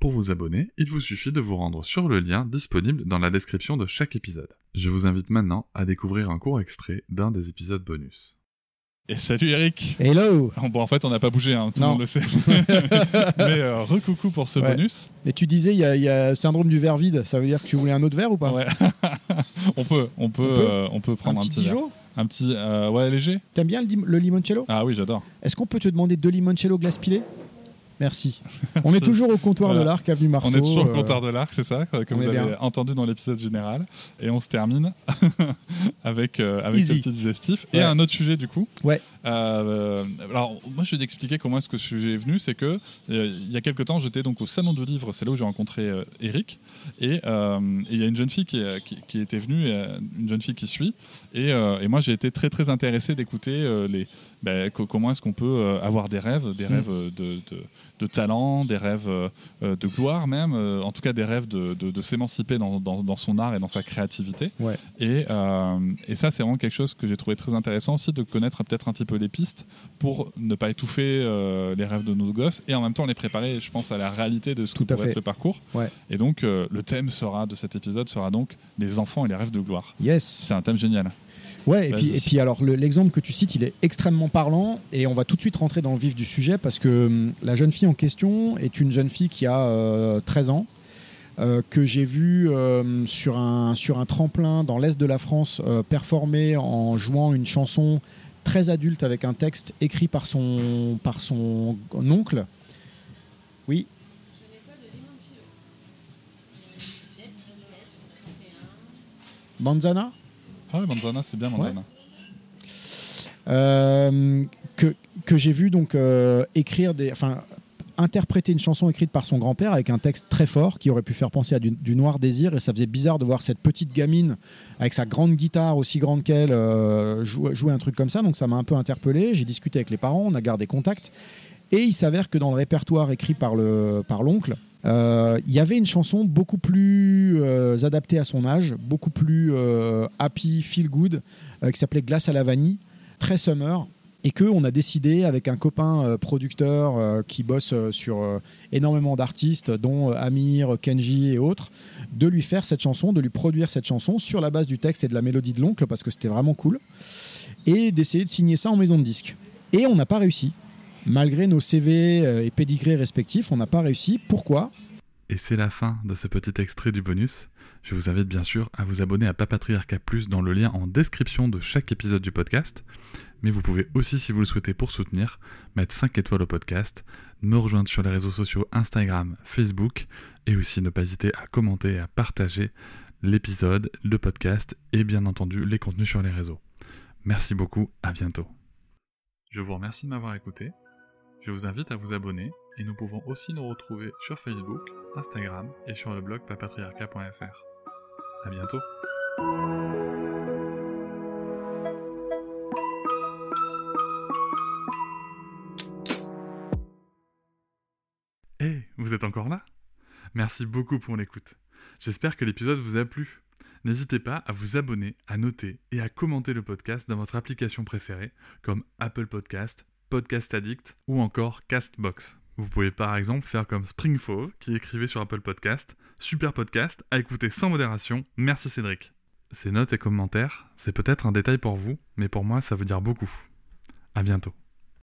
Pour vous abonner, il vous suffit de vous rendre sur le lien disponible dans la description de chaque épisode. Je vous invite maintenant à découvrir un court extrait d'un des épisodes bonus. Et salut Eric Hello Bon en fait on n'a pas bougé, hein, tout le monde le sait. Mais euh, recoucou pour ce Ouais. bonus. Et tu disais, il y, a- il y a syndrome du verre vide. Ça veut dire que tu voulais un autre verre ou pas? Ouais. on peut, on peut, On peut? euh, on peut Un prendre un petit petit, verre. Un petit, euh, ouais léger. T'aimes bien le, limoncello? Ah oui j'adore. Est-ce qu'on peut te demander deux limoncello glace pilée? Merci. On est toujours au comptoir Voilà. de l'Arc, avenue Marceau. on est toujours au euh, comptoir de l'arc, c'est ça, que on vous avez bien. entendu dans l'épisode général. Et on se termine avec, euh, avec ce petit digestif. Et un autre sujet du coup. Ouais. Euh, alors moi je vais t'expliquer comment est-ce que ce sujet est venu. C'est que euh, il y a quelques temps j'étais donc au salon du livre, c'est là où j'ai rencontré euh, Eric. Et euh, il y a une jeune fille qui, qui, qui était venue, euh, une jeune fille qui suit. Et, euh, et moi j'ai été très très intéressé d'écouter euh, les ben, co- comment est-ce qu'on peut euh, avoir des rêves, des Mm. rêves euh, de, de, de talent, des rêves euh, euh, de gloire même, euh, en tout cas des rêves de, de, de s'émanciper dans, dans, dans son art et dans sa créativité. Ouais. Et, et ça, c'est vraiment quelque chose que j'ai trouvé très intéressant aussi, de connaître peut-être un petit peu les pistes pour ne pas étouffer les rêves de nos gosses et en même temps les préparer, je pense, à la réalité de ce Tout que pourrait être le parcours. Ouais. Et donc, le thème sera de cet épisode sera donc les enfants et les rêves de gloire. Yes. C'est un thème génial. Ouais, et puis, et puis alors le- l'exemple que tu cites, il est extrêmement parlant et on va tout de suite rentrer dans le vif du sujet parce que hum, la jeune fille en question est une jeune fille qui a euh, 13 ans. euh, que j'ai vue euh, sur, un, sur un tremplin dans l'est de la France euh, performer en jouant une chanson très adulte avec un texte écrit par son, par son oncle. Oui, Manzana Ah ouais, Manzana, c'est bien Manzana. Euh, que, que j'ai vu donc euh, écrire des, enfin interpréter une chanson écrite par son grand-père avec un texte très fort qui aurait pu faire penser à du, du noir désir et ça faisait bizarre de voir cette petite gamine avec sa grande guitare aussi grande qu'elle euh, jouer, jouer un truc comme ça donc ça m'a un peu interpellé j'ai discuté avec les parents on a gardé contact et il s'avère que dans le répertoire écrit par le par l'oncle euh, il y avait une chanson beaucoup plus euh, adaptée à son âge beaucoup plus euh, happy feel good qui s'appelait Glace à la vanille très summer et que on a décidé avec un copain producteur qui bosse sur énormément d'artistes dont Amir, Kenji et autres de lui faire cette chanson, de lui produire cette chanson sur la base du texte et de la mélodie de l'oncle parce que c'était vraiment cool et d'essayer de signer ça en maison de disque. Et on n'a pas réussi. Malgré nos CV euh, et pédigrés respectifs, on n'a pas réussi. Pourquoi? Et c'est la fin de ce petit extrait du bonus. Je vous invite bien sûr à vous abonner à Papatriarca Plus dans le lien en description de chaque épisode du podcast. Mais vous pouvez aussi, si vous le souhaitez pour soutenir, mettre 5 étoiles au podcast, me rejoindre sur les réseaux sociaux Instagram, Facebook, et aussi ne pas hésiter à commenter et à partager l'épisode, le podcast et bien entendu les contenus sur les réseaux. Merci beaucoup, à bientôt. Je vous remercie de m'avoir écouté. Je vous invite à vous abonner et nous pouvons aussi nous retrouver sur Facebook, Instagram et sur le blog papatriarca.fr. À bientôt. Hé, vous êtes encore là? Merci beaucoup pour l'écoute. J'espère que l'épisode vous a plu. N'hésitez pas à vous abonner, à noter et à commenter le podcast dans votre application préférée, comme Apple Podcast, Podcast Addict ou encore Castbox. Vous pouvez par exemple faire comme Springfove qui écrivait sur Apple Podcast Super podcast à écouter sans modération. Merci Cédric. Ces notes et commentaires, c'est peut-être un détail pour vous, mais pour moi ça veut dire beaucoup. À bientôt.